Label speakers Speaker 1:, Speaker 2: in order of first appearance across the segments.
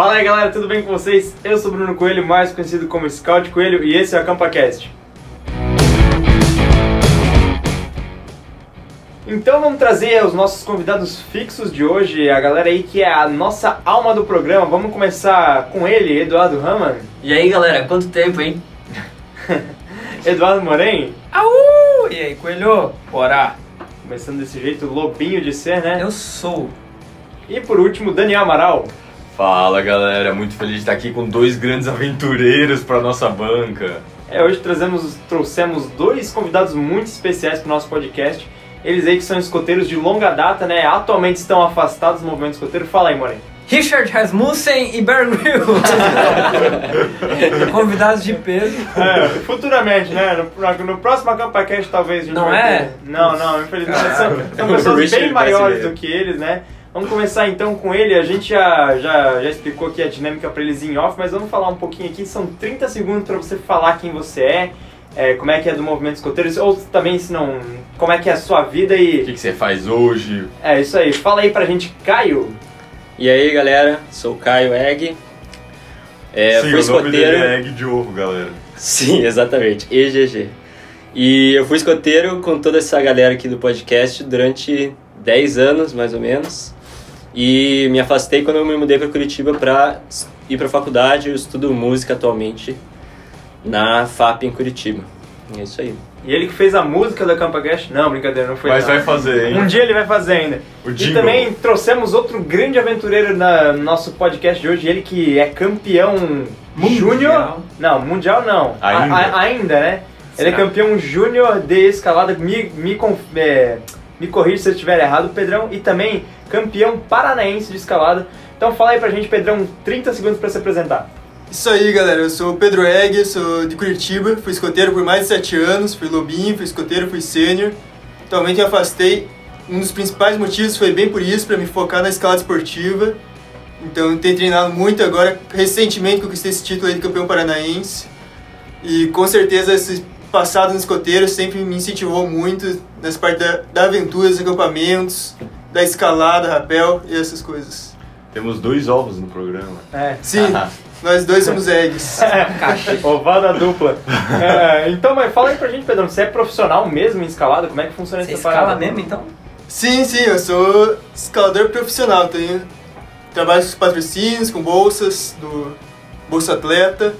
Speaker 1: Fala aí galera, tudo bem com vocês? Eu sou Bruno Coelho, mais conhecido como Scout Coelho, e esse é o AcampaCast. Então vamos trazer os nossos convidados fixos de hoje, a galera aí que é a nossa alma do programa. Vamos começar com ele, Eduardo Raman.
Speaker 2: E aí galera, quanto tempo, hein?
Speaker 1: Eduardo Moren.
Speaker 3: Aú! E aí, Coelho? Bora!
Speaker 1: Começando desse jeito, lobinho de ser, né?
Speaker 3: Eu sou.
Speaker 1: E por último, Daniel Amaral.
Speaker 4: Fala galera, muito feliz de estar aqui com dois grandes aventureiros para nossa banca.
Speaker 1: É, hoje trazemos, trouxemos dois convidados muito especiais para o nosso podcast. Eles aí que são escoteiros de longa data, né? Atualmente estão afastados do movimento escoteiro. Fala aí, Moren.
Speaker 3: Richard Rasmussen e Bear Grylls. Convidados de peso.
Speaker 1: É, futuramente, né? No, no próximo AcampaCast talvez a gente
Speaker 3: Não
Speaker 1: vai
Speaker 3: é?
Speaker 1: ter. Não, não, infelizmente.
Speaker 3: Ah.
Speaker 1: São, são pessoas bem maiores
Speaker 4: brasileiro.
Speaker 1: do que eles, né? Vamos começar então com ele. A gente já, já, já explicou aqui a dinâmica para eles em off, mas vamos falar um pouquinho aqui. São 30 segundos para você falar quem você é, é, como é que é do movimento escoteiro, ou também, se não, como é que é a sua vida
Speaker 4: O
Speaker 1: e...
Speaker 4: que, que você faz hoje?
Speaker 1: É isso aí. Fala aí pra gente, Caio.
Speaker 5: E aí galera, sou o Caio Egg. É,
Speaker 4: Sim,
Speaker 5: fui
Speaker 4: o nome dele
Speaker 5: escoteiro.
Speaker 4: é Egg de Ovo, galera.
Speaker 5: Sim, exatamente, EGG. E eu fui escoteiro com toda essa galera aqui do podcast durante 10 anos, mais ou menos. E me afastei quando eu me mudei para Curitiba para ir para faculdade. Eu estudo música atualmente na FAP em Curitiba. É isso aí.
Speaker 1: E ele que fez a música da CampaCast? Não, brincadeira, não foi
Speaker 4: Mas
Speaker 1: não.
Speaker 4: vai fazer, hein?
Speaker 1: Um dia ele vai fazer ainda.
Speaker 4: O
Speaker 1: E
Speaker 4: jingle.
Speaker 1: também trouxemos outro grande aventureiro na- no nosso podcast de hoje, ele que é campeão
Speaker 3: Mundial.
Speaker 1: júnior. Não, mundial não.
Speaker 4: Ainda.
Speaker 1: A- a- ainda, né? Ele é
Speaker 3: Será?
Speaker 1: campeão júnior de escalada. Me, me, conf- é, me corrige se eu estiver errado, Pedrão. E também campeão paranaense de escalada. Então fala aí pra gente, Pedrão, 30 segundos pra se apresentar.
Speaker 6: Isso aí, galera. Eu sou o Pedro Egg, sou de Curitiba, fui escoteiro por mais de 7 anos, fui lobinho, fui escoteiro, fui sênior. Atualmente me afastei. Um dos principais motivos foi bem por isso, para me focar na escalada esportiva. Então, tenho treinado muito agora, recentemente conquistei esse título aí de campeão paranaense. E com certeza esse passado no escoteiro sempre me incentivou muito nessa parte da, da aventura, dos acampamentos, da escalada, rapel e essas coisas.
Speaker 4: Temos dois ovos no programa.
Speaker 1: É.
Speaker 6: Sim, nós dois somos eggs.
Speaker 1: Ovada dupla. É, então, mas fala aí pra gente, Pedrão, você é profissional mesmo em escalada? Como é que funciona
Speaker 3: Você
Speaker 1: essa
Speaker 3: escala
Speaker 1: parada?
Speaker 3: mesmo, então?
Speaker 6: Sim, sim, eu sou escalador profissional. Tenho, trabalho com patrocínios, com bolsas, do Bolsa Atleta.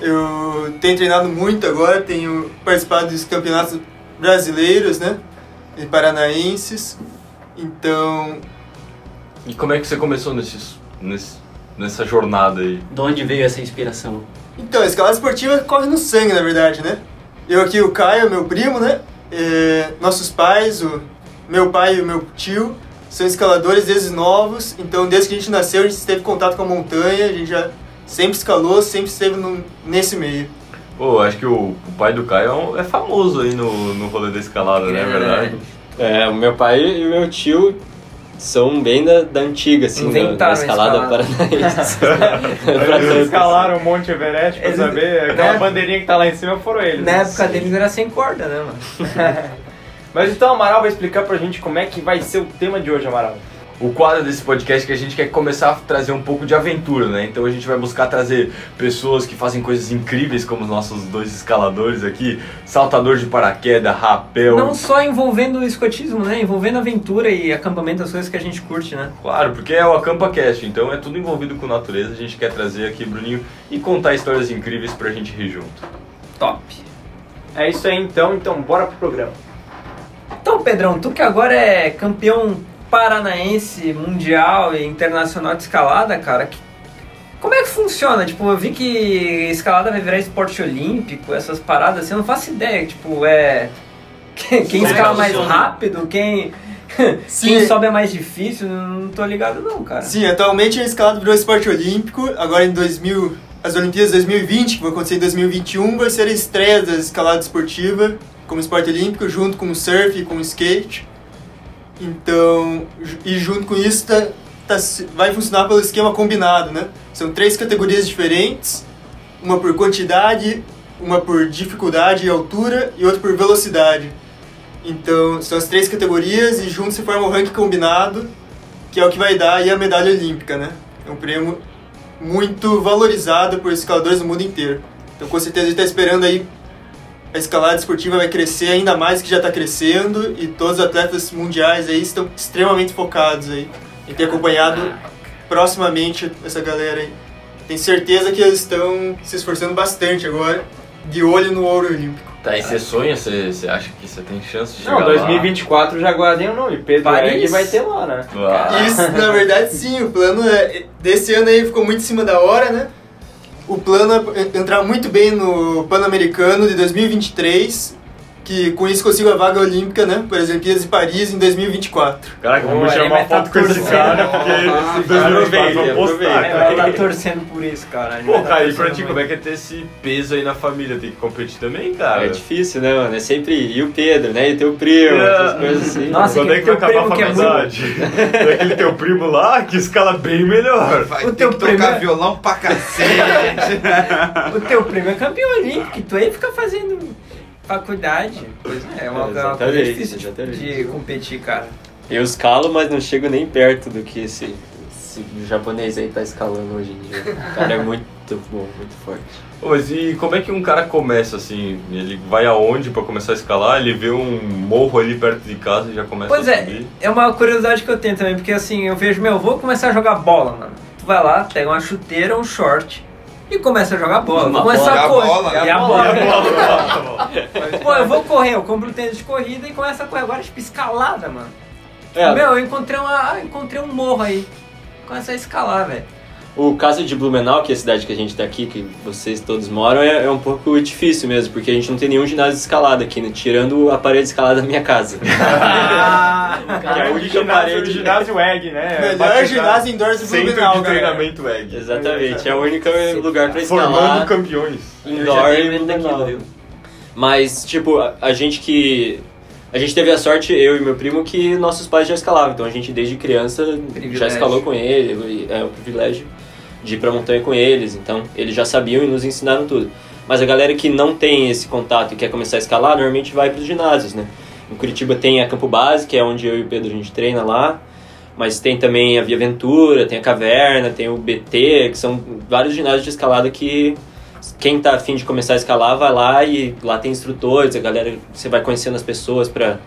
Speaker 6: Eu tenho treinado muito agora, tenho participado dos campeonatos brasileiros, né? E paranaenses. Então,
Speaker 4: E como é que você começou nesses, nesse, nessa jornada aí?
Speaker 2: De onde veio essa inspiração?
Speaker 6: então, a escalada esportiva corre no sangue, na verdade, né? Eu aqui, o Caio, meu primo, né? É, nossos pais, o meu pai e o meu tio, são escaladores desde novos. Então, desde que a gente nasceu, a gente teve contato com a montanha, a gente já sempre escalou, sempre esteve no- nesse meio.
Speaker 4: Pô, acho que o, o pai do Caio é, um- é famoso aí no, no rolê da escalada, né? É verdade?
Speaker 5: É, o meu pai e o meu tio são bem da, da antiga, assim, da, da escalada
Speaker 3: escalada.
Speaker 5: paranaense.
Speaker 1: Eles escalaram o Monte Everest pra
Speaker 3: Eles-
Speaker 1: saber, aquela
Speaker 3: né?
Speaker 1: bandeirinha que tá lá em cima foram eles.
Speaker 3: Na
Speaker 1: né?
Speaker 3: época deles era sem corda, né, mano?
Speaker 1: Mas então, Amaral vai explicar pra gente como é que vai ser o tema de hoje, Amaral.
Speaker 4: O quadro desse podcast é que a gente quer começar a trazer um pouco de aventura, né? Então a gente vai buscar trazer pessoas que fazem coisas incríveis, como os nossos dois escaladores aqui, saltador de paraquedas, rapel.
Speaker 3: Não só envolvendo o escotismo, né? Envolvendo aventura e acampamento, as coisas que a gente curte, né?
Speaker 4: Claro, porque é o AcampaCast, então é tudo envolvido com natureza. A gente quer trazer aqui, Bruninho, e contar histórias incríveis pra gente rir junto.
Speaker 3: Top.
Speaker 1: É isso aí então, então bora pro programa.
Speaker 3: Então, Pedrão, tu que agora é campeão paranaense, mundial e internacional de escalada, cara, que- como é que funciona? Tipo, eu vi que escalada vai virar esporte olímpico, essas paradas, assim, eu não faço ideia, tipo, é... Quem, quem
Speaker 2: é que
Speaker 3: escala mais rápido, quem...
Speaker 6: Sim.
Speaker 3: Quem sobe é mais difícil, não tô ligado não, cara.
Speaker 6: Sim, atualmente a escalada virou esporte olímpico. Agora em 2000, as Olimpíadas 2020, que vão acontecer em 2021, vai ser a estreia da escalada esportiva como esporte olímpico, junto com o surf e com o skate. Então, e junto com isso tá, tá vai funcionar pelo esquema combinado, né? São três categorias diferentes, uma por quantidade, uma por dificuldade e altura e outra por velocidade. Então, são as três categorias e juntos se forma o ranking combinado, que é o que vai dar aí a medalha olímpica, né? É um prêmio muito valorizada por escaladores do mundo inteiro. Então, com certeza, a gente está esperando aí a escalada esportiva vai crescer ainda mais que já está crescendo e todos os atletas mundiais aí estão extremamente focados aí em ter acompanhado proximamente essa galera aí. Tenho certeza que eles estão se esforçando bastante agora, de olho no ouro olímpico.
Speaker 4: Tá, e você sonha? Você, você acha que você tem chance de chegar
Speaker 1: Não,
Speaker 4: lá?
Speaker 1: 2024 já guardei o nome. Pedro
Speaker 3: Paris.
Speaker 1: Egg vai ter lá, né?
Speaker 4: Ah,
Speaker 6: Isso, na verdade, sim, o plano é, desse ano aí ficou muito em cima da hora, né? O plano é entrar muito bem no Pan-Americano de 2023, que com isso consigo a vaga olímpica, né? Por exemplo, de Paris em 2024.
Speaker 4: Caraca, vamos uma
Speaker 3: vai tá
Speaker 4: foto com esse cara, porque em 2024 vamos postar,
Speaker 3: É,
Speaker 4: cara.
Speaker 3: vai tá torcendo por isso, cara.
Speaker 4: Pô,
Speaker 3: tá
Speaker 4: cara, e pra ti, como é que é ter esse peso aí na família? Tem que competir também, cara?
Speaker 5: É difícil, né, mano? É sempre. E o Pedro, né? E teu primo,
Speaker 4: É.
Speaker 5: essas coisas assim.
Speaker 3: Nossa,
Speaker 4: Quando
Speaker 3: que
Speaker 4: é que vai acabar a
Speaker 3: primo é
Speaker 4: faculdade? Tem aquele teu primo lá que escala bem melhor.
Speaker 7: Vai
Speaker 3: O teu
Speaker 7: que tocar
Speaker 3: primeiro-
Speaker 7: violão pra cacete.
Speaker 3: O teu primo é campeão olímpico, e tu aí fica fazendo faculdade. Pois é, é uma,
Speaker 5: É,
Speaker 3: uma coisa difícil de, de competir, cara.
Speaker 5: Eu escalo, mas não chego nem perto do que esse, esse japonês aí tá escalando hoje em dia. O cara é muito bom, muito forte.
Speaker 4: Mas e como é que um cara começa assim? Ele vai aonde pra começar a escalar? Ele vê um morro ali perto de casa e já começa
Speaker 3: Pois
Speaker 4: a
Speaker 3: é,
Speaker 4: subir?
Speaker 3: é uma curiosidade que eu tenho também, porque assim, eu vejo, meu, vou começar a jogar bola, mano. Tu vai lá, pega uma chuteira, um short e começa a jogar bola.
Speaker 2: Uma
Speaker 3: vou começar
Speaker 7: bola,
Speaker 3: a
Speaker 7: a
Speaker 3: correr.
Speaker 7: bola,
Speaker 3: É
Speaker 7: é
Speaker 3: a
Speaker 7: a
Speaker 3: bola. Pô, eu vou correr, eu compro um tênis de corrida e começo a correr agora, tipo, escalada, mano.
Speaker 5: É,
Speaker 3: Meu, eu encontrei, uma, encontrei um morro aí. Começa a escalar, velho.
Speaker 5: O caso de Blumenau, que é a cidade que a gente tá aqui, que vocês todos moram, é, é um pouco difícil mesmo, porque a gente não tem nenhum ginásio de escalada aqui, né? Tirando a parede de escalada da minha casa. que é a única
Speaker 1: ginásio,
Speaker 5: parede.
Speaker 1: ginásio Egg, né?
Speaker 6: Melhor ginásio indoors do
Speaker 4: Centro
Speaker 6: Blumenau,
Speaker 4: de
Speaker 6: galera.
Speaker 4: treinamento Egg.
Speaker 5: Exatamente, é o único lugar pra
Speaker 4: Formando
Speaker 5: escalar
Speaker 4: campeões.
Speaker 2: Eu já
Speaker 5: indoor Blumenau.
Speaker 2: viu?
Speaker 5: Mas, tipo, a, a gente que. A gente teve a sorte, eu e meu primo, que nossos pais já escalavam. Então a gente, desde criança, já
Speaker 3: Privilégio.
Speaker 5: escalou com ele. e É um privilégio de ir pra montanha com eles. Então, eles já sabiam e nos ensinaram tudo. Mas a galera que não tem esse contato e quer começar a escalar, normalmente vai pros ginásios, né? Em Curitiba tem a Campo Base, que é onde eu e o Pedro a gente treina lá. Mas tem também a Via Ventura, tem a Caverna, tem o BT, que são vários ginásios de escalada que quem tá afim de começar a escalar vai lá e lá tem instrutores, a galera, você vai conhecendo as pessoas pra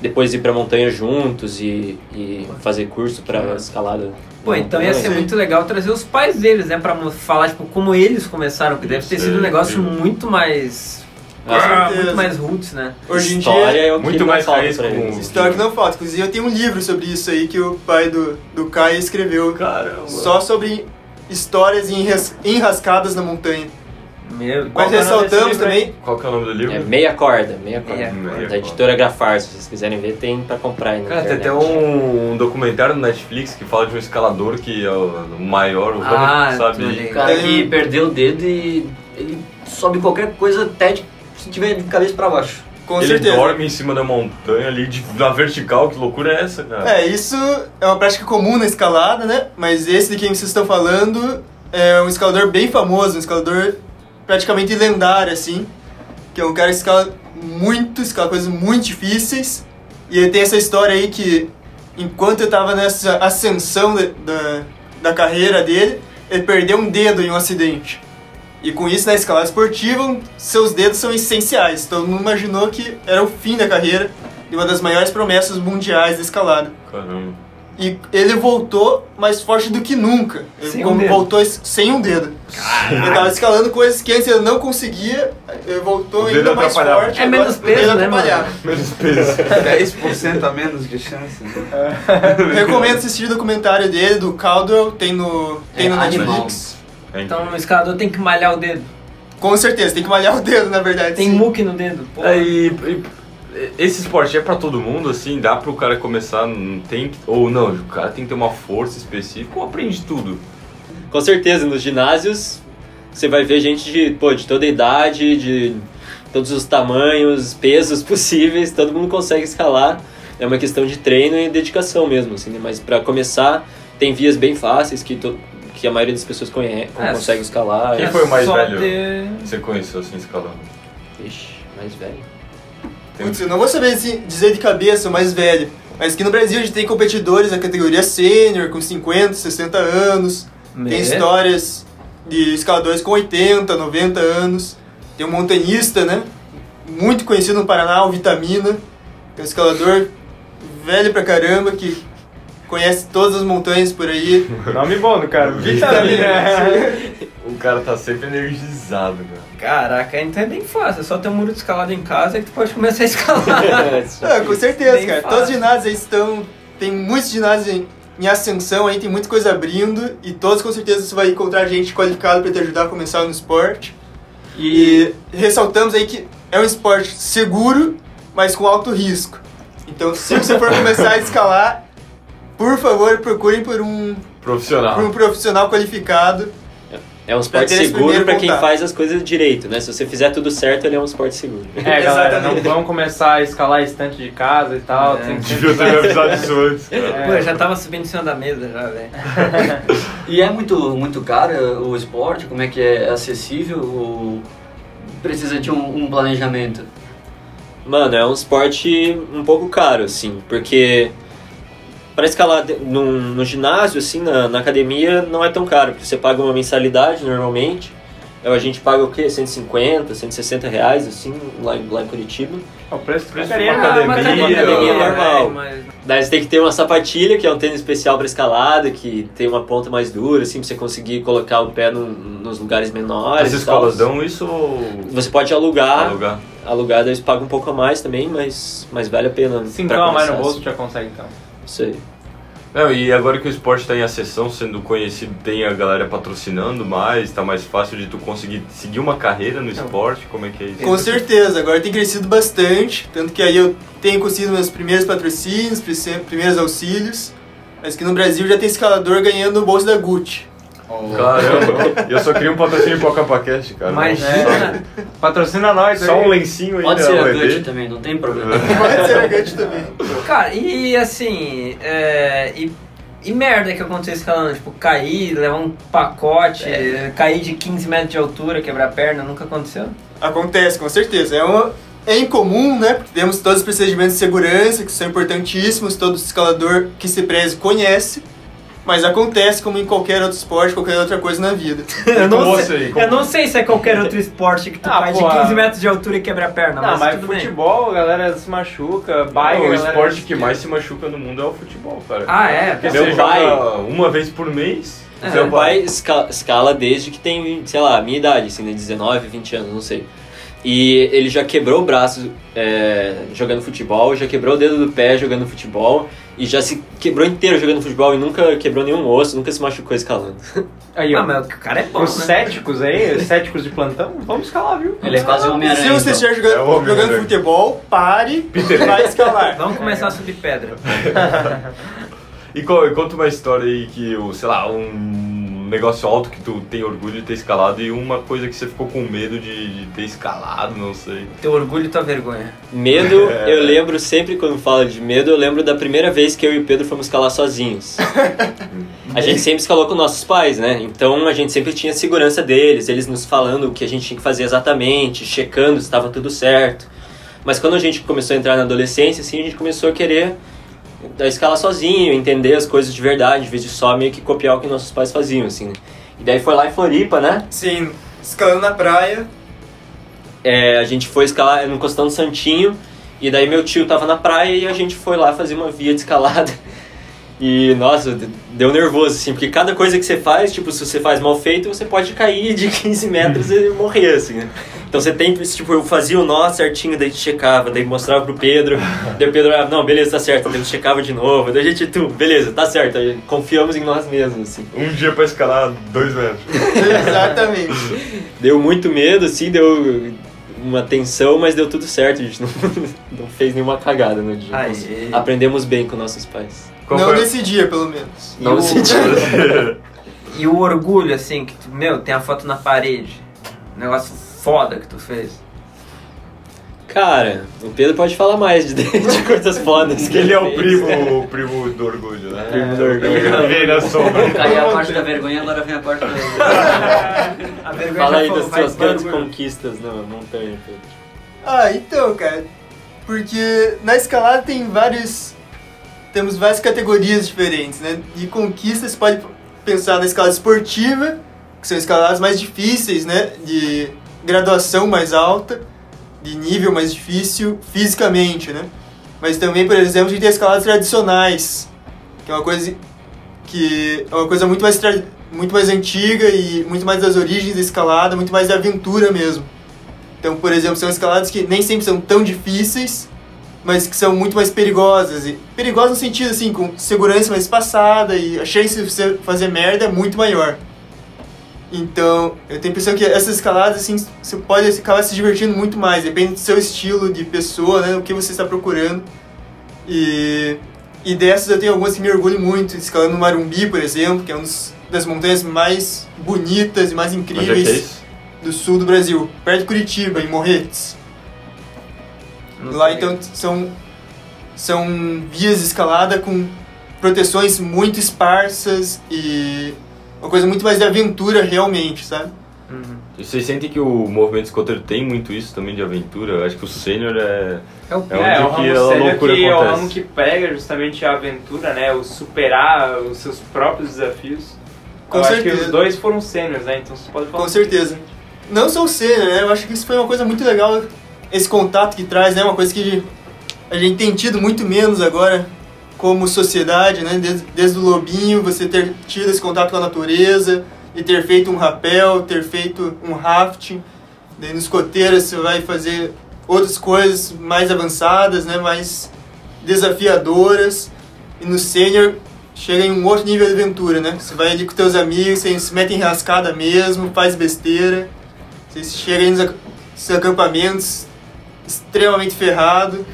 Speaker 5: depois ir pra montanha juntos e, e fazer curso pra escalada.
Speaker 3: Pô, então ia ser muito legal trazer os pais deles, né? Pra falar, tipo, como eles começaram, que deve ter sido um
Speaker 4: é
Speaker 3: negócio muito mais...
Speaker 6: Com
Speaker 3: ah, muito mais roots, né?
Speaker 6: Hoje em
Speaker 5: História
Speaker 6: dia,
Speaker 5: é o que
Speaker 4: muito mais
Speaker 5: falta pra
Speaker 4: com-
Speaker 5: eles.
Speaker 6: história que não falta. Inclusive, eu tenho um livro sobre isso aí que o pai do, do Caio escreveu.
Speaker 4: Caramba.
Speaker 6: Só sobre histórias enras- enrascadas na montanha.
Speaker 3: Meu,
Speaker 6: Mas
Speaker 1: que é
Speaker 6: ressaltamos também
Speaker 4: Qual que é o nome do livro?
Speaker 5: É meia corda, meia corda.
Speaker 3: Meia
Speaker 4: corda.
Speaker 5: Da editora Grafar, se vocês quiserem ver, tem pra comprar aí na
Speaker 4: Cara, tem até
Speaker 5: internet.
Speaker 4: um, um documentário no Netflix que fala de um escalador que é o maior, o
Speaker 3: Ah,
Speaker 4: Hamilton, sabe?
Speaker 2: O cara que perdeu o dedo e ele sobe qualquer coisa até de- se tiver de cabeça pra baixo.
Speaker 6: Com
Speaker 4: Ele
Speaker 6: certeza.
Speaker 4: dorme em cima da montanha ali, de, na vertical, que loucura é essa, cara?
Speaker 6: É, isso é uma prática comum na escalada, né? Mas esse de quem vocês estão falando é um escalador bem famoso, um escalador praticamente lendário, assim. Que é um cara que escala muito, escala coisas muito difíceis. E ele tem essa história aí que, enquanto eu tava nessa ascensão da, da, da carreira dele, ele perdeu um dedo em um acidente. E com isso, na escalada esportiva, seus dedos são essenciais. Então não imaginou que era o fim da carreira de uma das maiores promessas mundiais da escalada.
Speaker 4: Caramba.
Speaker 6: E ele voltou mais forte do que nunca. Ele
Speaker 3: Sem um
Speaker 6: voltou sem um dedo. Ele tava escalando coisas que antes ele não conseguia, ele voltou
Speaker 4: O
Speaker 6: ainda mais forte.
Speaker 3: É menos peso, né.
Speaker 4: Menos peso.
Speaker 7: 10% a menos de chance.
Speaker 6: Recomendo assistir o documentário dele, do Caldwell, tem no, tem
Speaker 2: É,
Speaker 6: no. Netflix.
Speaker 4: É
Speaker 3: Então o escalador tem que malhar o dedo.
Speaker 6: Com certeza, tem que malhar o dedo, na verdade.
Speaker 3: Tem muque no dedo. Pô.
Speaker 4: É, e, e- esse esporte é pra todo mundo, assim? Dá pro cara começar, não tem que- Ou não, o cara tem que ter uma força específica ou aprende tudo?
Speaker 5: Com certeza, nos ginásios você vai ver gente de, pô, de toda idade, de todos os tamanhos, pesos possíveis, todo mundo consegue escalar. É uma questão de treino e dedicação mesmo, assim, né? Mas pra começar, tem vias bem fáceis que, to- que a maioria das pessoas conhece,
Speaker 3: É,
Speaker 5: consegue escalar.
Speaker 4: Quem
Speaker 3: É
Speaker 4: foi o mais velho? que Você conheceu assim escalando?
Speaker 5: Ixi, mais velho.
Speaker 6: Putz, eu não vou saber assim, dizer de cabeça o mais velho. Mas aqui no Brasil a gente tem competidores na categoria sênior, com 50, 60 anos. Tem
Speaker 3: Mesmo?
Speaker 6: histórias de escaladores com 80, 90 anos. Tem um montanhista, né? Muito conhecido no Paraná, o Vitamina. Que é um escalador velho pra caramba, que conhece todas as montanhas por aí.
Speaker 1: Nome bom do cara. Vitamina.
Speaker 4: cara tá sempre energizado, cara.
Speaker 3: Caraca, então é bem fácil. É só ter um muro de escalada em casa e tu pode começar a escalar.
Speaker 6: Ah, com certeza,
Speaker 3: Bem
Speaker 6: cara.
Speaker 3: fácil.
Speaker 6: Todos os ginásios aí estão. Tem muitos ginásios em, em ascensão aí, tem muita coisa abrindo. E todos com certeza você vai encontrar gente qualificada para te ajudar a começar no esporte. E ressaltamos aí que é um esporte seguro, mas com alto risco. Então, se você for começar a escalar, por favor, procurem por um,
Speaker 4: Profissional.
Speaker 6: por um profissional qualificado.
Speaker 5: É um esporte seguro pra quem faz as coisas direito, né? Se você fizer tudo certo, ele é um esporte seguro.
Speaker 1: É, galera, não vão começar a escalar estante de casa e tal.
Speaker 3: É.
Speaker 1: tem que
Speaker 4: Devia ter me avisado isso antes.
Speaker 1: É.
Speaker 3: Pô, eu já tava subindo em cima da mesa já, velho.
Speaker 2: E é muito, muito caro o esporte? Como é que é? É acessível ou precisa de um, um planejamento?
Speaker 5: Mano, é um esporte um pouco caro, assim, porque para escalar de- no, no ginásio, assim, na, na academia, não é tão caro, porque você paga uma mensalidade normalmente. Então, a gente paga o quê? 150, 160 reais, assim, lá em, lá em Curitiba.
Speaker 1: O preço do
Speaker 4: Preço de uma academia,
Speaker 5: uma academia normal.
Speaker 3: é, mas-
Speaker 5: Daí você tem que ter uma sapatilha, que é um tênis especial para escalada, que tem uma ponta mais dura, assim, pra você conseguir colocar o pé no- nos lugares menores.
Speaker 4: As
Speaker 5: e tal.
Speaker 4: escolas dão isso ou
Speaker 5: Você pode alugar,
Speaker 4: alugar?
Speaker 5: alugar, daí você paga um pouco a mais também, mas, mas vale a pena.
Speaker 1: Cincão
Speaker 5: pra
Speaker 1: a mais no bolso
Speaker 5: assim.
Speaker 1: já consegue então.
Speaker 5: Isso aí.
Speaker 4: Não, e agora que o esporte está em ascensão, sendo conhecido, tem a galera patrocinando mais, tá mais fácil de tu conseguir seguir uma carreira no esporte, como é que é isso?
Speaker 6: Com certeza, agora tem crescido bastante, tanto que aí eu tenho conseguido meus primeiros patrocínios, prime- primeiros auxílios, mas que no Brasil já tem escalador ganhando o bolso da Gucci.
Speaker 4: Caramba, eu só queria um patrocínio pro Acapacast, cara.
Speaker 3: Imagina.
Speaker 1: Patrocina nós
Speaker 4: Só
Speaker 1: aí.
Speaker 4: um lencinho aí
Speaker 2: Pode
Speaker 4: da
Speaker 2: ser a. Gut também, não tem problema.
Speaker 6: Pode ser a Gucci também.
Speaker 3: Cara, e assim, é, e, e merda que aconteceu escalando, tipo, cair, levar um pacote, cair de 15 metros de altura, quebrar a perna, nunca aconteceu?
Speaker 6: Acontece, com certeza. É, uma, é incomum, né? Porque temos todos os procedimentos de segurança que são importantíssimos, todo escalador que se preze conhece. Mas acontece como em qualquer outro esporte, qualquer outra coisa na vida.
Speaker 3: Eu não, sei, eu não sei se é qualquer outro esporte que tu
Speaker 1: Ah, pô,
Speaker 3: de 15 metros de altura e quebra a perna,
Speaker 1: Não,
Speaker 3: mas,
Speaker 1: mas
Speaker 3: tudo bem.
Speaker 1: futebol, a galera se machuca, bike,
Speaker 4: o esporte
Speaker 1: se-
Speaker 4: que mais se machuca no mundo é o futebol, cara.
Speaker 3: Ah, é?
Speaker 4: Porque
Speaker 5: Meu
Speaker 4: você
Speaker 5: pai-
Speaker 4: joga uma vez por mês,
Speaker 3: É.
Speaker 4: seu
Speaker 5: Meu pai esca- escala desde que tem, sei lá, a minha idade, assim, né, 19, 20 anos, não sei. E ele já quebrou o braço é, jogando futebol, já quebrou o dedo do pé jogando futebol, e já se quebrou inteiro jogando futebol e nunca quebrou nenhum osso, nunca se machucou escalando.
Speaker 1: Aí,
Speaker 3: Ah,
Speaker 1: ó.
Speaker 3: mas o cara é bom,
Speaker 1: Os
Speaker 3: né?
Speaker 1: céticos aí, os céticos de plantão, vamos escalar, viu?
Speaker 2: Ele é quase um
Speaker 6: Se
Speaker 2: Homem-Aranha.
Speaker 6: você
Speaker 2: então.
Speaker 6: estiver jogando,
Speaker 4: É o homem,
Speaker 6: jogando futebol, pare e vai escalar.
Speaker 3: Vamos começar a subir pedra.
Speaker 4: E co- e conta uma história aí que, o, sei lá, um negócio alto que tu tem orgulho de ter escalado e uma coisa que você ficou com medo de, de ter escalado, não sei.
Speaker 3: Teu orgulho e tua vergonha.
Speaker 5: Medo,
Speaker 4: É.
Speaker 5: eu lembro sempre quando falo de medo, eu lembro da primeira vez que eu e o Pedro fomos escalar sozinhos. A gente sempre escalou com nossos pais, né? Então a gente sempre tinha segurança deles, eles nos falando o que a gente tinha que fazer exatamente, checando se estava tudo certo. Mas quando a gente começou a entrar na adolescência, assim, a gente começou a querer da escalar sozinho, entender as coisas de verdade, em vez de só meio que copiar o que nossos pais faziam, assim. né? E daí foi lá em Floripa, né?
Speaker 6: Sim, escalando na praia.
Speaker 5: É, a gente foi escalar no Costão do Santinho, e daí meu tio tava na praia e a gente foi lá fazer uma via de escalada. E, nossa, deu nervoso, assim, porque cada coisa que você faz, tipo, se você faz mal feito, você pode cair de 15 metros e morrer, assim, né? Então você tem, tipo, eu fazia o nó certinho, daí checava, daí mostrava pro Pedro, daí o Pedro, ah, não, beleza, tá certo, daí ele checava de novo, daí a gente, tu, beleza, tá certo, aí confiamos em nós mesmos, assim.
Speaker 4: Um dia pra escalar dois metros.
Speaker 6: Exatamente.
Speaker 5: Deu muito medo, assim, deu uma tensão, mas deu tudo certo, a gente não, não fez nenhuma cagada no dia.
Speaker 3: Aê.
Speaker 5: Aprendemos bem com nossos pais.
Speaker 4: Qual
Speaker 6: Não
Speaker 4: foi-
Speaker 6: nesse dia, pelo menos.
Speaker 5: Não
Speaker 3: E o-
Speaker 5: senti.
Speaker 3: E o orgulho, assim, que tu, meu, tem a foto na parede. Um negócio foda que tu fez.
Speaker 5: Cara, o Pedro pode falar mais de, de coisas fodas que
Speaker 4: Ele é o
Speaker 5: fez.
Speaker 4: primo, o primo do orgulho, né?
Speaker 5: Primo do orgulho.
Speaker 4: Ele vem na sombra.
Speaker 2: Caiu a parte da vergonha, agora vem a parte da...
Speaker 3: A vergonha
Speaker 5: Fala aí das suas grandes
Speaker 3: orgulho.
Speaker 5: conquistas na montanha, Pedro.
Speaker 6: Ah, então, cara. Porque na escalada tem vários. Temos várias categorias diferentes, né? De conquistas, você pode pensar na escalada esportiva, que são escaladas mais difíceis, né? De graduação mais alta, de nível mais difícil fisicamente, né? Mas também, por exemplo, a gente tem escaladas tradicionais, que é uma coisa que é uma coisa muito mais muito mais antiga e muito mais das origens da escalada, muito mais da aventura mesmo. Então, por exemplo, são escaladas que nem sempre são tão difíceis, mas que são muito mais perigosas. E perigosas no sentido assim, com segurança mais espaçada e a chance de você fazer merda é muito maior. Então, eu tenho a impressão que essas escaladas, assim, você pode acabar se divertindo muito mais, depende do seu estilo de pessoa, né, o que você está procurando. E, e dessas eu tenho algumas que me orgulho muito, escalando no Marumbi, por exemplo, que é uma das montanhas mais bonitas e mais
Speaker 4: é é
Speaker 6: incríveis
Speaker 4: isso?
Speaker 6: do sul do Brasil, perto de Curitiba, em Morretes.
Speaker 3: Não
Speaker 6: Lá
Speaker 3: sei.
Speaker 6: então são, são vias de escalada com proteções muito esparsas e uma coisa muito mais de aventura realmente, sabe?
Speaker 3: Uhum.
Speaker 4: E Vocês sentem que o movimento escoteiro tem muito isso também de aventura? Eu acho que o sênior é...
Speaker 3: É o
Speaker 4: É
Speaker 1: É, o
Speaker 4: que a loucura
Speaker 1: que é o
Speaker 4: acontece.
Speaker 1: ramo que prega justamente a aventura, né? O superar os seus próprios desafios.
Speaker 6: Com
Speaker 1: eu acho
Speaker 6: certeza.
Speaker 1: que os dois foram sêniors, né? Então você pode falar
Speaker 6: Com certeza. Não o Senna, né? Eu acho que isso foi uma coisa muito legal, esse contato que traz, né? Uma coisa que a gente tem tido muito menos agora como sociedade, né? Desde, desde o lobinho, você ter tido esse contato com a natureza e ter feito um rapel, ter feito um rafting. Daí no escoteiro você vai fazer outras coisas mais avançadas, né? Mais desafiadoras. E no sênior chega em um outro nível de aventura, né? Você vai ali com teus amigos, você se mete em rascada mesmo, faz besteira. Você chega nos acampamentos extremamente ferrado.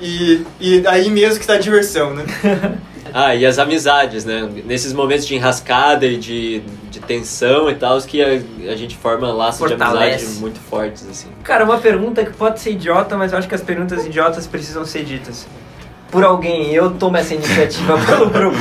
Speaker 6: E, e aí mesmo que tá a diversão, né?
Speaker 5: Ah, e as amizades, né? Nesses momentos de enrascada e de, de tensão e tal, que a, a gente forma laços de
Speaker 3: Fortalece.
Speaker 5: amizade muito fortes, assim.
Speaker 3: Cara, uma pergunta que pode ser idiota, mas eu acho que as perguntas idiotas precisam ser ditas. Por alguém, eu tomo essa iniciativa pelo grupo.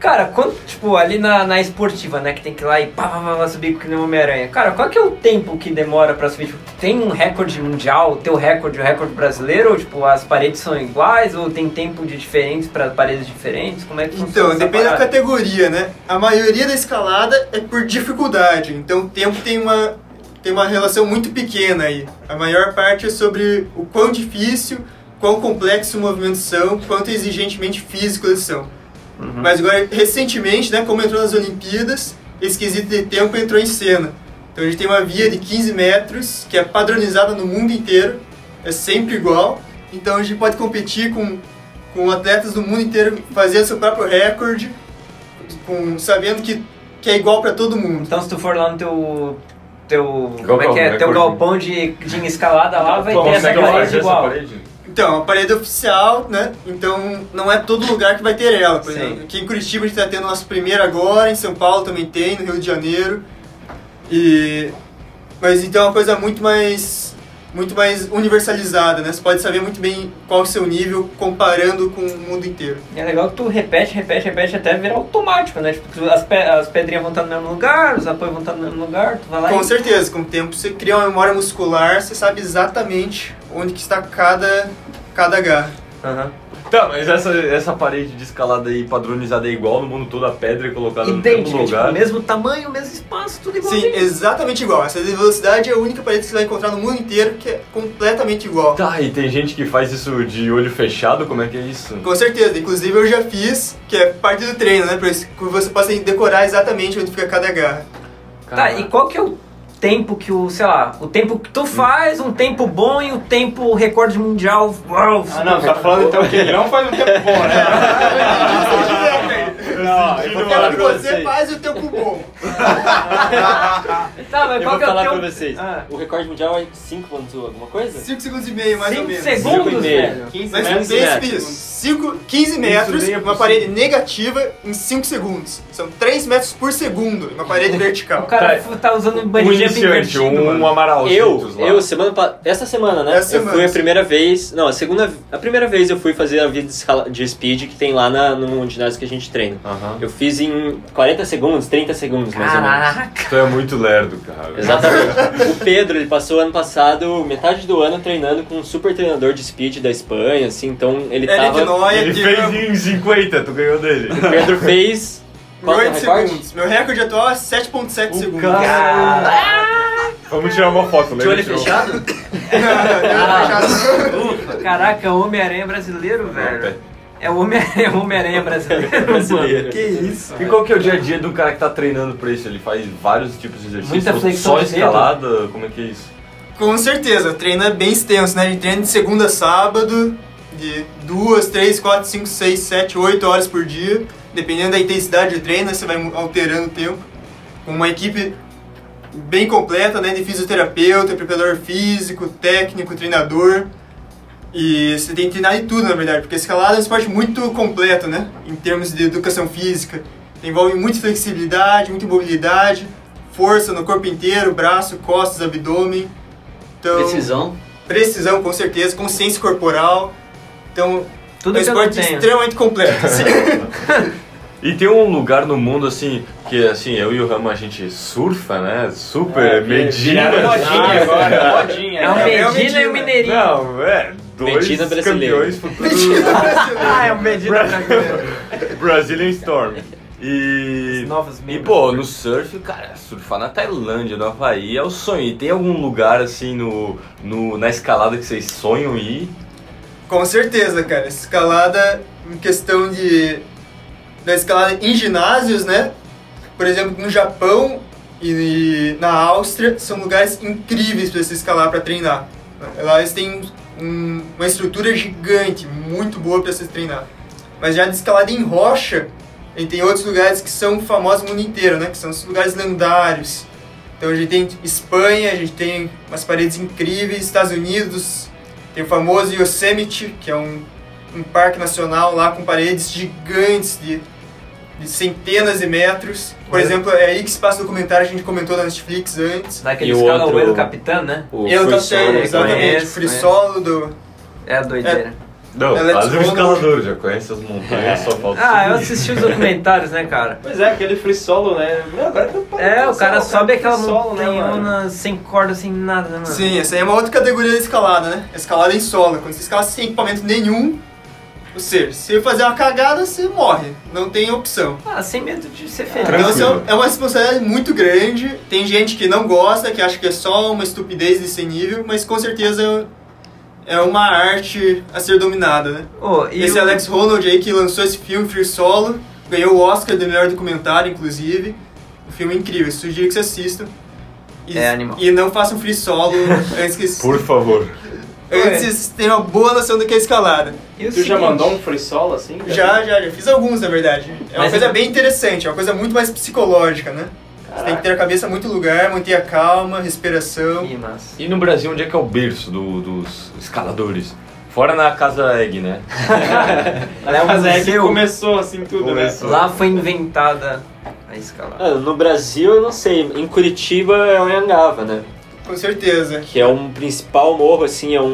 Speaker 3: Cara, quando, tipo, ali na, na esportiva, né, que tem que ir lá e pá, pá, pá, pá, subir que nem Homem-Aranha. Cara, qual que é o tempo que demora pra subir? Tipo, tem um recorde mundial, o teu recorde, o recorde brasileiro? Ou, tipo, as paredes são iguais? Ou tem tempo de diferentes para paredes diferentes? Como é que funciona
Speaker 6: Então, depende da
Speaker 3: parada?
Speaker 6: categoria, né? A maioria da escalada é por dificuldade, então o tempo tem uma, tem uma relação muito pequena aí. A maior parte é sobre o quão difícil, quão complexo os movimentos são, quanto exigentemente físico eles são.
Speaker 3: Uhum.
Speaker 6: Mas agora, recentemente, né, como entrou nas Olimpíadas, esse quesito de tempo entrou em cena. Então a gente tem uma via de 15 metros, que é padronizada no mundo inteiro, é sempre igual. Então a gente pode competir com, com atletas do mundo inteiro fazendo seu próprio recorde, com, sabendo que, que é igual para todo mundo.
Speaker 3: Então, se tu for lá no teu. Teu. como é
Speaker 4: Galpão,
Speaker 3: que é? Teu galpão de, de escalada lá, vai ter
Speaker 4: Consegue
Speaker 3: essa
Speaker 4: fazer
Speaker 3: parede
Speaker 4: essa
Speaker 3: igual.
Speaker 4: parede?
Speaker 6: Então, a parede oficial, né? Então não é todo lugar que vai ter ela. Por
Speaker 3: Sim.
Speaker 6: exemplo, aqui em Curitiba a gente está tendo nosso primeiro agora, em São Paulo também tem, no Rio de Janeiro. E mas então é uma coisa muito mais muito mais universalizada, né? Você pode saber muito bem qual é o seu nível comparando com o mundo inteiro.
Speaker 3: E é legal que tu repete, repete, repete até virar automático, né? Tipo, as, pe as pedrinhas vão estar no mesmo lugar, os apoios vão estar no mesmo lugar, tu vai lá
Speaker 6: Com
Speaker 3: e...
Speaker 6: certeza, com o tempo você cria uma memória muscular, você sabe exatamente onde que está cada cada garra.
Speaker 3: Aham.
Speaker 4: Tá, mas essa, essa parede de escalada aí padronizada é igual no mundo todo, a pedra é colocada no mesmo
Speaker 3: tipo,
Speaker 4: lugar.
Speaker 3: mesmo tamanho, mesmo espaço, tudo
Speaker 6: Sim,
Speaker 3: igualzinho.
Speaker 6: exatamente igual. Essa de velocidade é a única parede que você vai encontrar no mundo inteiro que é completamente igual.
Speaker 4: Tá, e tem gente que faz isso de olho fechado, como é que é isso?
Speaker 6: Com certeza, inclusive eu já fiz, que é parte do treino, né? Pra você possa decorar exatamente onde fica cada garra.
Speaker 3: Tá, e qual que é o tempo que o, sei lá, o tempo que tu faz, um tempo bom e o tempo recorde mundial. Uau,
Speaker 1: Ah, não, você tá falando então que ele não faz um tempo bom, né?
Speaker 6: Não,
Speaker 5: eu
Speaker 6: eu quero que você
Speaker 5: vocês.
Speaker 6: faz o tempo bom.
Speaker 3: Tá, mas
Speaker 5: Eu
Speaker 3: qual
Speaker 5: vou
Speaker 3: que é o
Speaker 5: falar
Speaker 3: teu...
Speaker 5: pra vocês.
Speaker 3: Ah,
Speaker 5: O recorde mundial é 5 pontos alguma coisa?
Speaker 6: 5 segundos e meio, mais ou menos.
Speaker 3: segundos,
Speaker 5: Cinco e meio.
Speaker 3: velho.
Speaker 1: 15
Speaker 6: Mas
Speaker 1: metros.
Speaker 6: pense
Speaker 5: metros.
Speaker 6: nisso. Cinco- 15 metros,
Speaker 4: é
Speaker 6: uma
Speaker 4: possível.
Speaker 6: parede negativa em 5 segundos. São 3 metros por segundo, uma parede
Speaker 3: O
Speaker 6: vertical.
Speaker 3: cara f- tá usando
Speaker 4: Um
Speaker 3: jump
Speaker 4: iniciante,
Speaker 3: invertido,
Speaker 4: um
Speaker 3: mano.
Speaker 4: Amaral
Speaker 5: Eu, eu, semana essa semana, né?
Speaker 6: Essa
Speaker 5: eu
Speaker 6: semana,
Speaker 5: fui a primeira vez, não, a segunda, a primeira vez eu fui fazer a vida de, escala- de speed que tem lá na, no ginásio que a gente treina.
Speaker 4: Aham.
Speaker 5: Eu fiz em 40 segundos, 30 segundos mais ou menos.
Speaker 3: Caraca.
Speaker 4: Tu é muito lerdo, cara.
Speaker 5: Exatamente. o Pedro, ele passou ano passado, metade do ano, treinando com um super treinador de speed da Espanha, assim, então ele
Speaker 6: Eric
Speaker 5: tava...
Speaker 6: Noia,
Speaker 4: Ele
Speaker 6: que
Speaker 4: fez em 50, tu ganhou dele.
Speaker 5: O Pedro fez Qual que é o
Speaker 6: 8
Speaker 5: recorde?
Speaker 6: segundos. Meu recorde atual é 7.7 segundos.
Speaker 4: Vamos tirar uma foto,
Speaker 2: De olho
Speaker 4: lembra?
Speaker 2: fechado?
Speaker 3: Caraca, Homem-Aranha brasileiro, velho. É o Homem- é o Homem-Aranha brasileiro.
Speaker 5: Brasileiro.
Speaker 3: mano. Que isso?
Speaker 4: E qual que é o dia a dia do cara que tá treinando pra isso? Ele faz vários tipos de exercícios?
Speaker 3: Muita flexão
Speaker 4: Só
Speaker 3: de dedo?
Speaker 4: escalada? Como é que é isso?
Speaker 6: Com certeza, é bem extenso, né? A gente treina de segunda a sábado, de duas, três, quatro, cinco, seis, sete, oito horas por dia. Dependendo da intensidade do treino, né, você vai alterando o tempo. Com uma equipe bem completa, né? De fisioterapeuta, preparador físico, técnico, treinador. E você tem que treinar de tudo, na verdade, porque a escalada é um esporte muito completo, né? Em termos de educação física. Envolve muita flexibilidade, muita mobilidade, força no corpo inteiro, braço, costas, abdômen. Então,
Speaker 2: Precisão.
Speaker 6: precisão, com certeza, consciência corporal. Então,
Speaker 3: Tudo
Speaker 6: é um esporte extremamente completo. assim.
Speaker 4: E tem um lugar no mundo assim, que assim, eu e o Rama a gente surfa, né? Super
Speaker 1: É,
Speaker 4: Medina.
Speaker 1: Modinha agora, modinha.
Speaker 3: É o
Speaker 1: né?
Speaker 6: É o
Speaker 3: Medina e o. Mineirinho.
Speaker 4: Não, é. Dois
Speaker 5: Medina brasileiro.
Speaker 4: campeões futuros.
Speaker 3: Ah, é o Medina brasileiro.
Speaker 4: Brazilian Storm. E. E pô, no surf, cara, surfar na Tailândia, no Havaí é o sonho. E tem algum lugar assim no, no, na escalada que vocês sonham ir?
Speaker 6: Com certeza, cara. Escalada em questão de da escalada em ginásios, né? Por exemplo, no Japão e na Áustria são lugares incríveis para se escalar para treinar. Lá eles têm um- uma estrutura gigante, muito boa para se treinar. Mas já de escalada em rocha, a gente tem outros lugares que são famosos no mundo inteiro, né? Que são os lugares lendários. Então a gente tem Espanha, a gente tem umas paredes incríveis, Estados Unidos, tem o famoso Yosemite, que é um, um parque nacional lá com paredes gigantes de, de centenas de metros. Por
Speaker 3: Olha.
Speaker 6: exemplo, é aí que se passa o documentário que a gente comentou na Netflix antes.
Speaker 3: Daquele
Speaker 5: E outro-
Speaker 3: o Edo Capitã, né?
Speaker 5: O
Speaker 6: Eu
Speaker 5: free né?
Speaker 6: exatamente.
Speaker 3: conheço,
Speaker 6: Free
Speaker 3: conheço.
Speaker 6: solo do.
Speaker 3: É a doideira.
Speaker 4: Não,
Speaker 6: Alex
Speaker 4: quase um escalador, já conhece as montanhas, só falta
Speaker 3: Ah, eu
Speaker 4: subir.
Speaker 3: assisti os documentários, né, cara?
Speaker 1: Pois é, aquele free solo, né? Meu, agora que eu paro
Speaker 3: É, o cara sobe aquela
Speaker 1: né, mano?
Speaker 3: montanhona sem corda, sem nada, né, mano?
Speaker 6: Sim, essa aí é uma outra categoria de escalada, né? Escalada em solo. Quando você escala sem equipamento nenhum, ou seja, se você fazer uma cagada, você morre. Não tem opção.
Speaker 3: Ah, sem medo de ser feliz.
Speaker 6: Então
Speaker 4: Tranquilo.
Speaker 6: isso é uma responsabilidade muito grande. Tem gente que não gosta, que acha que é só uma estupidez desse nível, mas com certeza é uma arte a ser dominada, né?
Speaker 3: E
Speaker 6: esse
Speaker 3: o-
Speaker 6: Alex Honnold aí que lançou esse filme Free Solo, ganhou o Oscar do melhor documentário, inclusive. Um filme incrível, sugiro que você assistam. E,
Speaker 3: É animal.
Speaker 6: E não façam free solo antes que
Speaker 4: Por favor.
Speaker 6: Antes tenham uma boa noção do que é escalada.
Speaker 3: e
Speaker 1: Tu já
Speaker 3: seguinte,
Speaker 1: mandou um free solo assim?
Speaker 6: Já, já, já fiz alguns, na verdade. É uma
Speaker 3: Mas
Speaker 6: coisa
Speaker 3: é-
Speaker 6: bem interessante, é uma coisa muito mais psicológica, né? Você tem que ter a cabeça muito lugar, manter a calma, respiração.
Speaker 3: Ih.
Speaker 4: E no Brasil, onde é que é o berço do- dos escaladores? Fora na Casa Egg, né?
Speaker 3: Lá é um
Speaker 1: que
Speaker 3: museu.
Speaker 1: começou assim tudo,
Speaker 4: Começou.
Speaker 1: né?
Speaker 3: Lá foi inventada a escalada.
Speaker 5: Ah, no Brasil, eu não sei. Em Curitiba é o Anhangava, né?
Speaker 6: Com certeza.
Speaker 5: Que é um principal morro, assim, é um...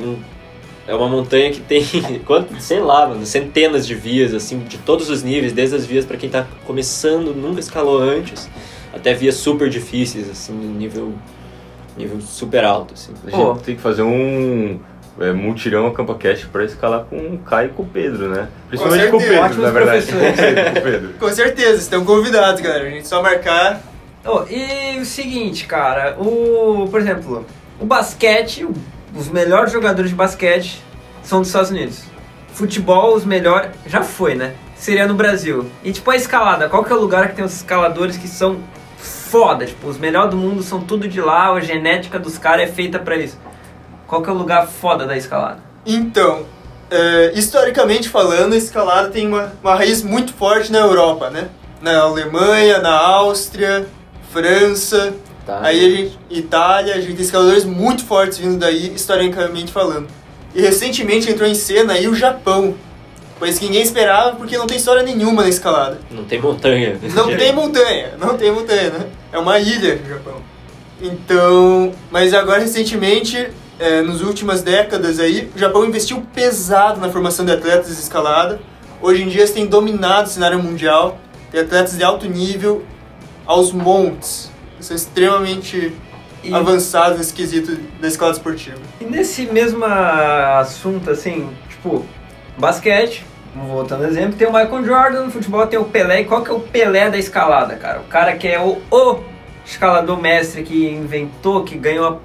Speaker 5: um- é uma montanha que tem, quanto, sei lá, mano, centenas de vias, assim, de todos os níveis, desde as vias pra quem tá começando, nunca escalou antes, até vias super difíceis, assim, nível, nível super alto, assim.
Speaker 4: A gente tem que fazer um é, multirão a CampaCast pra escalar com o Caio e com o Pedro, né? Principalmente com, o
Speaker 6: certeza.
Speaker 4: Pedro, na
Speaker 3: Ótimos
Speaker 4: verdade.
Speaker 3: professores.
Speaker 4: Com o Pedro.
Speaker 6: Com certeza, estão convidados, galera. A gente só marcar.
Speaker 3: Oh, e o seguinte, cara, o, por exemplo, o basquete, os melhores jogadores de basquete são dos Estados Unidos. Futebol, os melhores, já foi, né? Seria no Brasil. E tipo a escalada, qual que é o lugar que tem os escaladores que são foda? Tipo, os melhores do mundo são tudo de lá, a genética dos caras é feita pra isso. Qual que é o lugar foda da escalada?
Speaker 6: Então, é, historicamente falando, a escalada tem uma, uma raiz muito forte na Europa, né? Na Alemanha, na Áustria, França,
Speaker 5: Tá?
Speaker 6: aí a gente, Itália, a gente tem escaladores muito fortes vindo daí, historicamente falando. E recentemente entrou em cena aí o Japão, coisa que ninguém esperava porque não tem história nenhuma na escalada.
Speaker 5: Não tem montanha.
Speaker 6: Não tem montanha, não tem montanha, né? É uma ilha o Japão. Então, mas agora recentemente, é, nas últimas décadas aí, o Japão investiu pesado na formação de atletas de escalada. Hoje em dia eles têm dominado o cenário mundial, tem atletas de alto nível aos montes. São extremamente
Speaker 3: E-
Speaker 6: avançados nesse quesito da escalada esportiva.
Speaker 3: E nesse mesmo assunto, assim, tipo, basquete, voltando ao exemplo, tem o Michael Jordan, no futebol tem o Pelé. E qual que é o Pelé da escalada, cara? O cara que é o, o escalador mestre que inventou, que ganhou a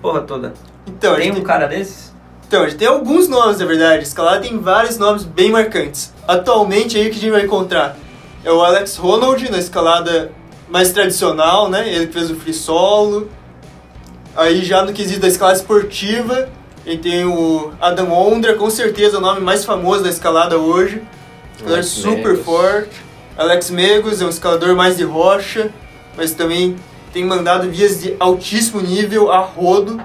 Speaker 3: porra toda.
Speaker 6: Então,
Speaker 3: Tem um cara desses?
Speaker 6: Então, a gente tem alguns nomes, na verdade. Escalada tem vários nomes bem marcantes. Atualmente, aí o que a gente vai encontrar é o Alex Ronald, na escalada mais tradicional, né? Ele que fez o free solo. Aí já no quesito da escalada esportiva, ele tem o Adam Ondra, com certeza o nome mais famoso da escalada hoje. Escalador
Speaker 5: Alex
Speaker 6: super
Speaker 5: Megos.
Speaker 6: forte. Alex Megos é um escalador mais de rocha, mas também tem mandado vias de altíssimo nível a rodo.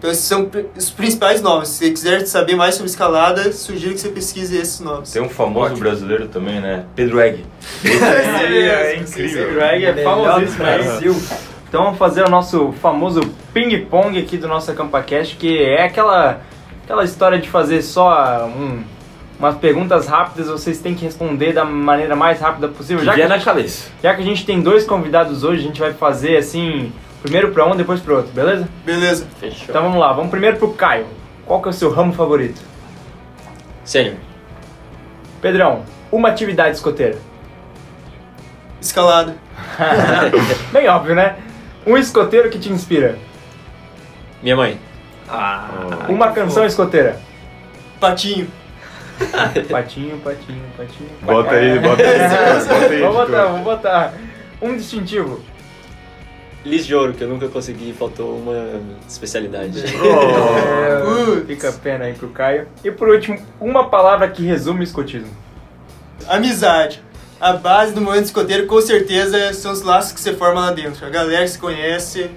Speaker 6: Então esses são os principais nomes. Se você quiser saber mais sobre escalada, sugiro que você pesquise esses nomes.
Speaker 4: Tem um famoso brasileiro também, né? Pedro Egg.
Speaker 1: Esse é
Speaker 6: Sim,
Speaker 1: incrível.
Speaker 6: sim.
Speaker 1: O Greg é famosíssimo aí.
Speaker 3: Brasil.
Speaker 1: Então vamos fazer o nosso famoso ping-pong aqui do nosso AcampaCast, que é aquela, aquela história de fazer só um, umas perguntas rápidas, vocês têm que responder da maneira mais rápida possível. Já
Speaker 4: Já
Speaker 1: que,
Speaker 4: é na
Speaker 1: já que a gente tem dois convidados hoje, a gente vai fazer assim, primeiro para um, depois para outro, beleza?
Speaker 6: Beleza.
Speaker 5: Fechou.
Speaker 1: Então vamos lá, vamos primeiro pro Caio. Qual que é o seu ramo favorito?
Speaker 5: Sênior.
Speaker 1: Pedrão, uma atividade escoteira.
Speaker 6: Escalada.
Speaker 1: Bem óbvio, né? Um escoteiro que te inspira.
Speaker 5: Minha mãe.
Speaker 3: Ah,
Speaker 1: Uma canção escoteira.
Speaker 6: Patinho.
Speaker 1: Patinho, patinho, patinho.
Speaker 4: Bota aí, bota aí. bota aí.
Speaker 1: Vamos botar, vamos botar. Um distintivo.
Speaker 5: Lis de ouro, que eu nunca consegui, faltou uma especialidade.
Speaker 4: Oh.
Speaker 1: Fica a pena aí pro Caio. E por último, uma palavra que resume o escotismo.
Speaker 6: Amizade. A base do movimento escoteiro, com certeza, são os laços que você forma lá dentro. A galera que se conhece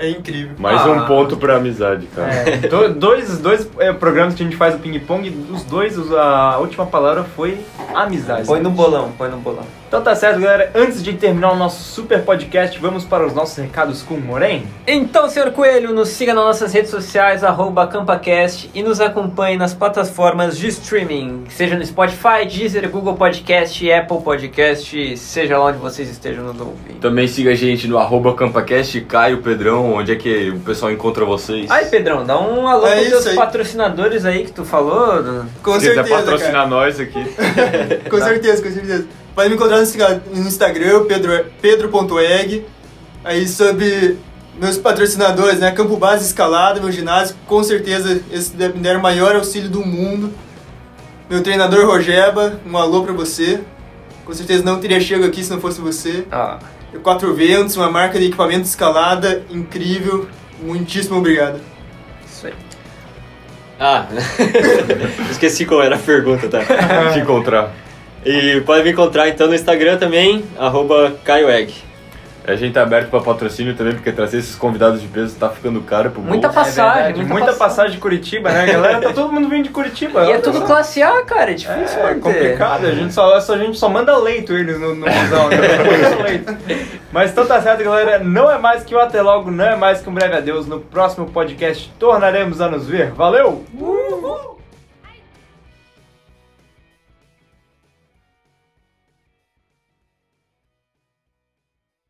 Speaker 6: é incrível.
Speaker 4: Mais
Speaker 3: Ah.
Speaker 4: um ponto pra amizade, cara.
Speaker 1: É, do- dois dois é, programas que a gente faz o ping-pong, dos dois, os- a última palavra foi amizade.
Speaker 3: põe no bolão, põe no bolão.
Speaker 1: Então tá certo, galera. Antes de terminar o nosso super podcast, vamos para os nossos recados com o Moren.
Speaker 3: Então, senhor Coelho, nos siga nas nossas redes sociais, arroba CampaCast, e nos acompanhe nas plataformas de streaming, seja no Spotify, Deezer, Google Podcast, Apple Podcast, seja lá onde vocês estejam nos ouvindo.
Speaker 4: Também siga a gente no arroba CampaCast, Caio, Pedrão, onde é que o pessoal encontra vocês.
Speaker 3: Aí, Pedrão, dá um alô
Speaker 6: É
Speaker 3: pros teus
Speaker 6: aí.
Speaker 3: patrocinadores aí que tu falou. do-
Speaker 6: Com
Speaker 4: Se quiser
Speaker 6: certeza,
Speaker 4: patrocinar
Speaker 6: cara.
Speaker 4: nós aqui.
Speaker 6: Com certeza, com certeza. Pode me encontrar no Insta- no Instagram, pedro, pedro.egg. Aí sobre meus patrocinadores, né? Campo Base Escalada, meu ginásio, com certeza esse deve me der o maior auxílio do mundo. Meu treinador Rogeba, um alô pra você. Com certeza não teria chego aqui se não fosse você.
Speaker 3: Ah,
Speaker 6: Quatro Ventos, uma marca de equipamento de escalada incrível. Muitíssimo obrigado.
Speaker 3: isso aí.
Speaker 5: Ah, esqueci qual era a pergunta, tá?
Speaker 4: Te encontrar.
Speaker 5: E pode me encontrar então no Instagram também, arroba.
Speaker 4: A gente tá aberto pra patrocínio também, porque trazer esses convidados de peso tá ficando caro pro
Speaker 3: Muita
Speaker 4: bolso.
Speaker 3: passagem,
Speaker 1: É verdade,
Speaker 3: muita,
Speaker 1: muita passagem de Curitiba, né, galera? Tá todo mundo vindo de Curitiba.
Speaker 3: E é tudo classe A, cara, é difícil
Speaker 1: É
Speaker 3: manter.
Speaker 1: complicado, a gente só, só- a gente só manda leito eles no, no busão, né? Leito. Mas então tá certo, galera. Não é mais que o Até Logo, não é mais que um breve adeus. No próximo podcast tornaremos a nos ver. Valeu!
Speaker 3: Uh!